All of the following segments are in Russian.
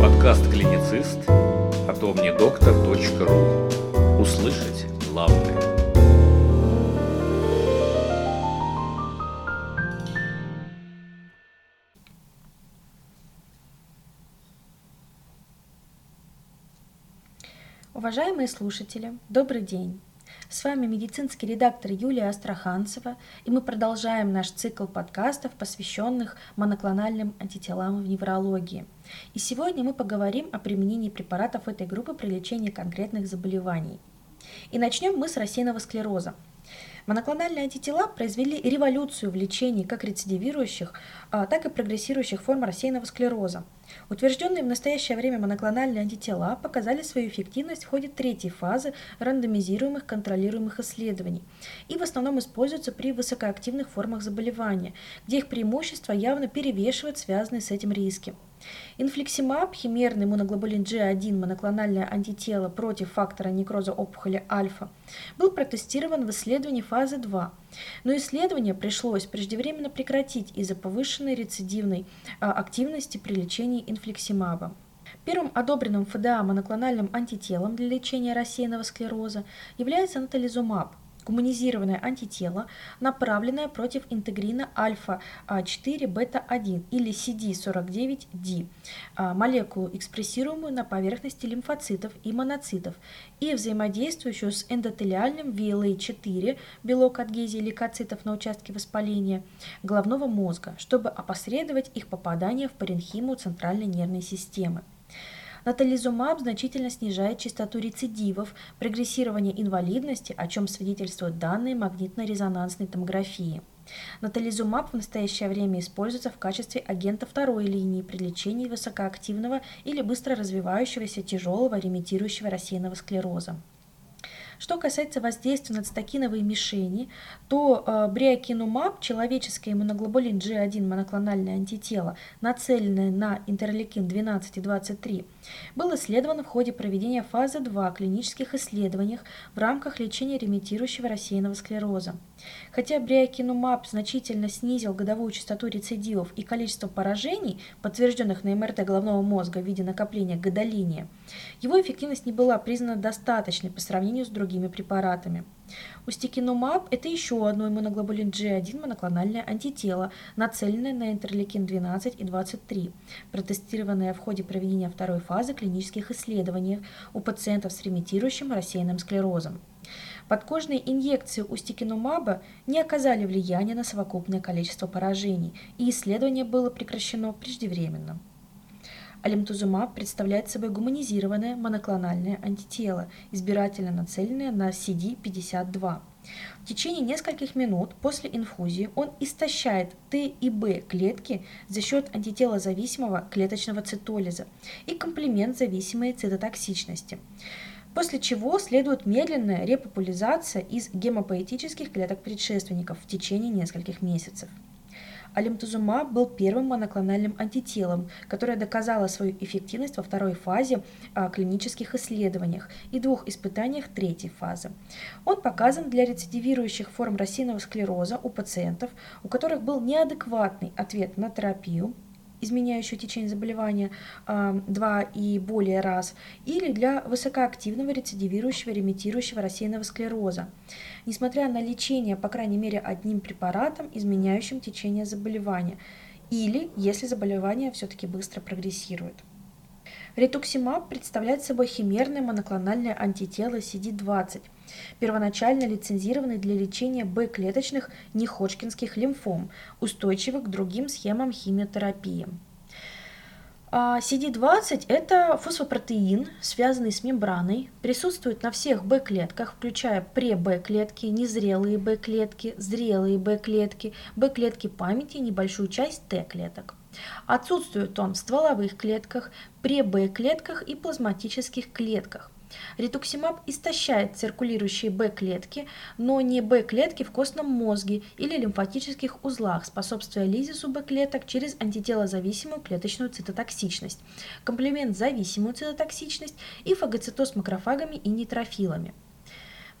Подкаст «Клиницист» от omnidoктор.ру Услышать главное. Уважаемые слушатели, добрый день! С вами медицинский редактор Юлия Астраханцева, и мы продолжаем наш цикл подкастов, посвященных моноклональным антителам в неврологии. И сегодня мы поговорим о применении препаратов этой группы при лечении конкретных заболеваний. И начнем мы с рассеянного склероза – Моноклональные антитела произвели революцию в лечении как рецидивирующих, а, так и прогрессирующих форм рассеянного склероза. Утвержденные в настоящее время моноклональные антитела показали свою эффективность в ходе третьей фазы рандомизируемых контролируемых исследований и в основном используются при высокоактивных формах заболевания, где их преимущества явно перевешивают связанные с этим риски. Инфликсимаб, химерный моноглобулин G1 моноклональное антитело против фактора некроза опухоли альфа, был протестирован в исследовании фазы 2, но исследование пришлось преждевременно прекратить из-за повышенной рецидивной а, активности при лечении инфликсимаба. Первым одобренным ФДА моноклональным антителом для лечения рассеянного склероза является натализумаб, гуманизированное антитело, направленное против интегрина альфа-4 бета-1 или CD49D, а, молекулу, экспрессируемую на поверхности лимфоцитов и моноцитов и взаимодействующую с эндотелиальным VLA4, белок адгезии лейкоцитов на участке воспаления, головного мозга, чтобы опосредовать их попадание в паренхиму центральной нервной системы. Натализумаб значительно снижает частоту рецидивов, прогрессирование инвалидности, о чем свидетельствуют данные магнитно-резонансной томографии. Натализумаб в настоящее время используется в качестве агента второй линии при лечении высокоактивного или быстро развивающегося тяжелого ремитирующего рассеянного склероза. Что касается воздействия на цитокиновые мишени, то э, бриокинумаб, человеческое иммуноглобулин G1 моноклональное антитело, нацеленное на интерлейкин 12 и 23, был исследован в ходе проведения фазы 2 клинических исследованиях в рамках лечения ремитирующего рассеянного склероза. Хотя бриокинумаб значительно снизил годовую частоту рецидивов и количество поражений, подтвержденных на МРТ головного мозга в виде накопления гадолиния, его эффективность не была признана достаточной по сравнению с другими препаратами. Устикинумаб – это еще одно иммуноглобулин G1 моноклональное антитело, нацеленное на интерлейкин 12 и 23, протестированное в ходе проведения второй фазы клинических исследований у пациентов с ремитирующим рассеянным склерозом. Подкожные инъекции устикинумаба не оказали влияния на совокупное количество поражений, и исследование было прекращено преждевременно. Алимтузумаб представляет собой гуманизированное моноклональное антитело, избирательно нацеленное на CD52. В течение нескольких минут после инфузии он истощает Т и Б клетки за счет антителозависимого клеточного цитолиза и комплемент-зависимой цитотоксичности после чего следует медленная репопуляризация из гемопоэтических клеток предшественников в течение нескольких месяцев. Алимтузумаб был первым моноклональным антителом, которое доказало свою эффективность во второй фазе а, клинических исследованиях и двух испытаниях третьей фазы. Он показан для рецидивирующих форм рассеянного склероза у пациентов, у которых был неадекватный ответ на терапию, изменяющую течение заболевания э, два и более раз, или для высокоактивного рецидивирующего ремитирующего рассеянного склероза, несмотря на лечение, по крайней мере, одним препаратом, изменяющим течение заболевания, или если заболевание все-таки быстро прогрессирует. Ретуксимаб представляет собой химерное моноклональное антитело CD20, первоначально лицензированный для лечения Б-клеточных неходжкинских лимфом, устойчивых к другим схемам химиотерапии. CD20 – это фосфопротеин, связанный с мембраной, присутствует на всех Б-клетках, включая пре-Б-клетки, незрелые Б-клетки, зрелые Б-клетки, Б-клетки памяти и небольшую часть Т-клеток. Отсутствует он в стволовых клетках, пре-Б-клетках и плазматических клетках. Ритуксимаб истощает циркулирующие Б-клетки, но не Б-клетки в костном мозге или лимфатических узлах, способствуя лизису Б-клеток через антителозависимую клеточную цитотоксичность, комплемент-зависимую цитотоксичность и фагоцитоз макрофагами и нейтрофилами.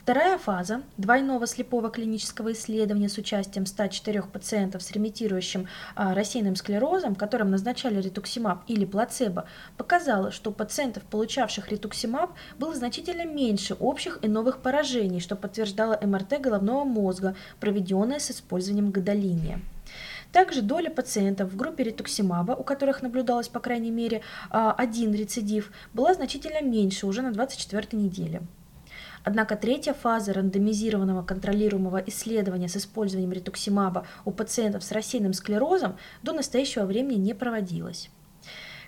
Вторая фаза двойного слепого клинического исследования с участием 104 пациентов с ремитирующим а, рассеянным склерозом, которым назначали ретуксимаб или плацебо, показала, что у пациентов, получавших ретуксимаб, было значительно меньше общих и новых поражений, что подтверждало МРТ головного мозга, проведенное с использованием гадолиния. Также доля пациентов в группе ретуксимаба, у которых наблюдалось по крайней мере а, один рецидив, была значительно меньше уже на 24 неделе. Однако третья фаза рандомизированного контролируемого исследования с использованием ретуксимаба у пациентов с рассеянным склерозом до настоящего времени не проводилась.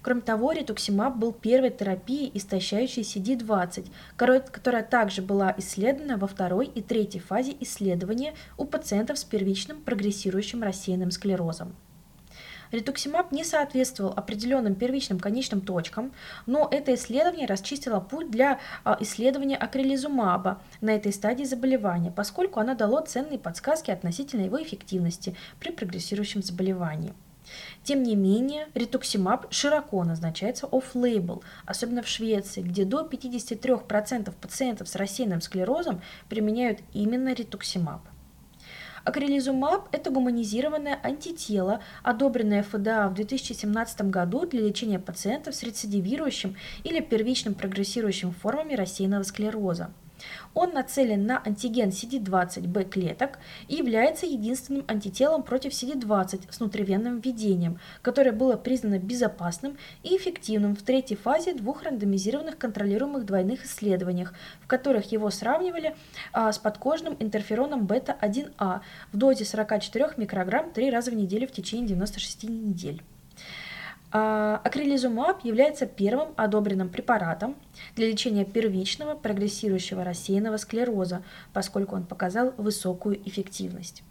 Кроме того, ретуксимаб был первой терапией, истощающей CD20, которая также была исследована во второй и третьей фазе исследования у пациентов с первичным прогрессирующим рассеянным склерозом. Ретуксимаб не соответствовал определенным первичным конечным точкам, но это исследование расчистило путь для а, исследования акрилизумаба на этой стадии заболевания, поскольку оно дало ценные подсказки относительно его эффективности при прогрессирующем заболевании. Тем не менее, ретуксимаб широко назначается off-label, особенно в Швеции, где до 53% пациентов с рассеянным склерозом применяют именно ретуксимаб. Акрилизумаб – это гуманизированное антитело, одобренное ФДА в 2017 году для лечения пациентов с рецидивирующим или первичным прогрессирующим формами рассеянного склероза. Он нацелен на антиген CD20B клеток и является единственным антителом против CD20 с внутривенным введением, которое было признано безопасным и эффективным в третьей фазе двух рандомизированных контролируемых двойных исследованиях, в которых его сравнивали а, с подкожным интерфероном бета-1А в дозе 44 микрограмм три раза в неделю в течение 96 недель. А, акрилизумаб является первым одобренным препаратом для лечения первичного прогрессирующего рассеянного склероза, поскольку он показал высокую эффективность.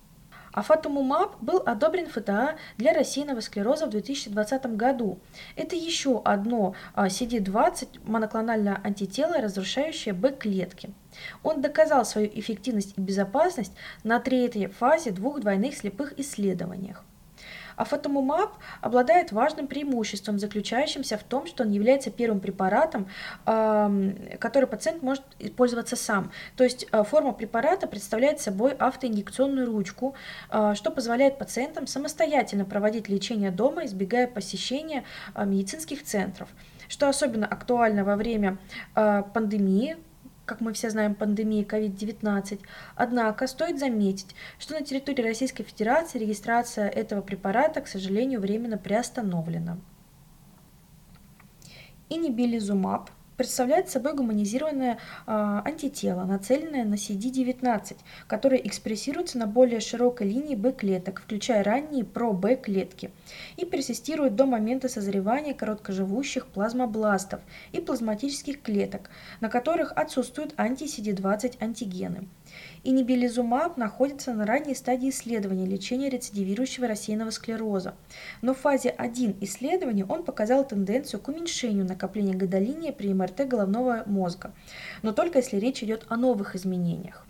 Афатумумаб был одобрен ФТА для рассеянного склероза в 2020 году. Это еще одно CD20 а, моноклональное антитело, разрушающее Б-клетки. Он доказал свою эффективность и безопасность на третьей фазе двух двойных слепых исследованиях. А фотомумаб обладает важным преимуществом, заключающимся в том, что он является первым препаратом, который пациент может пользоваться сам. То есть э, форма препарата представляет собой автоинъекционную ручку, э, что позволяет пациентам самостоятельно проводить лечение дома, избегая посещения э, медицинских центров что особенно актуально во время пандемии, как мы все знаем, пандемии COVID-19. Однако стоит заметить, что на территории Российской Федерации регистрация этого препарата, к сожалению, временно приостановлена. Инибилизумаб – представляет собой гуманизированное э, антитело, нацеленное на CD19, которое экспрессируется на более широкой линии Б-клеток, включая ранние про-Б клетки, и персистирует до момента созревания короткоживущих плазмобластов и плазматических клеток, на которых отсутствуют анти-CD20 антигены и небелизумаб находится на ранней стадии исследования лечения рецидивирующего рассеянного склероза. Но в фазе 1 исследования он показал тенденцию к уменьшению накопления гадолиния при МРТ головного мозга, но только если речь идет о новых изменениях.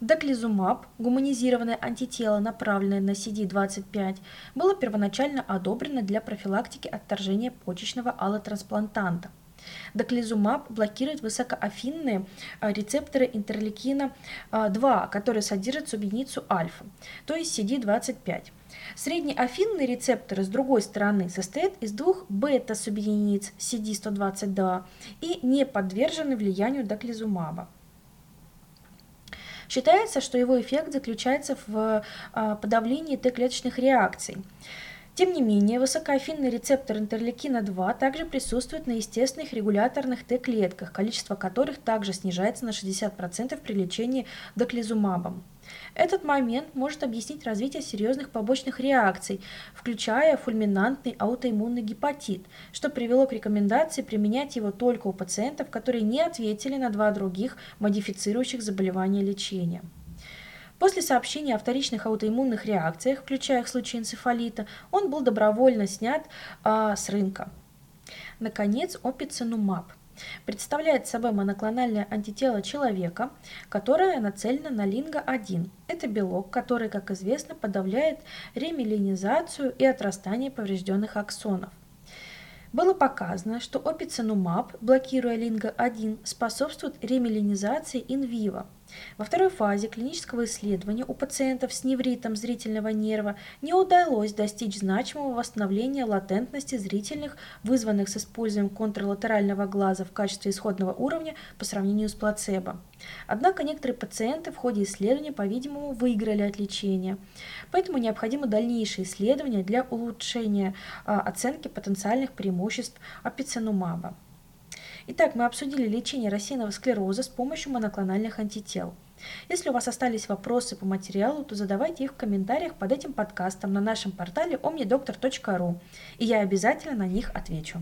Доклизумаб, гуманизированное антитело, направленное на CD25, было первоначально одобрено для профилактики отторжения почечного аллотрансплантанта – Доклизумаб блокирует высокоафинные а, рецепторы интерлейкина 2, которые содержат субъединицу альфа, то есть CD25. Среднеафинные рецепторы, с другой стороны, состоят из двух бета-субъединиц CD122 и не подвержены влиянию доклизумаба. Считается, что его эффект заключается в а, подавлении Т-клеточных реакций. Тем не менее, высокоафинный рецептор интерлейкина-2 также присутствует на естественных регуляторных Т-клетках, количество которых также снижается на 60% при лечении доклизумабом. Этот момент может объяснить развитие серьезных побочных реакций, включая фульминантный аутоиммунный гепатит, что привело к рекомендации применять его только у пациентов, которые не ответили на два других модифицирующих заболевания лечения. После сообщения о вторичных аутоиммунных реакциях, включая случаи энцефалита, он был добровольно снят а, с рынка. Наконец, опицинумаб представляет собой моноклональное антитело человека, которое нацелено на линга-1. Это белок, который, как известно, подавляет ремелинизацию и отрастание поврежденных аксонов. было показано, что опицинумаб, блокируя линго-1, способствует ремелинизации инвиво. Во второй фазе клинического исследования у пациентов с невритом зрительного нерва не удалось достичь значимого восстановления латентности зрительных, вызванных с использованием контрлатерального глаза в качестве исходного уровня по сравнению с плацебо. Однако некоторые пациенты в ходе исследования, по-видимому, выиграли от лечения. Поэтому необходимо дальнейшее исследование для улучшения а, оценки потенциальных преимуществ апиценумаба. Итак, мы обсудили лечение рассеянного склероза с помощью моноклональных антител. Если у вас остались вопросы по материалу, то задавайте их в комментариях под этим подкастом на нашем портале omnidoctor.ru, и я обязательно на них отвечу.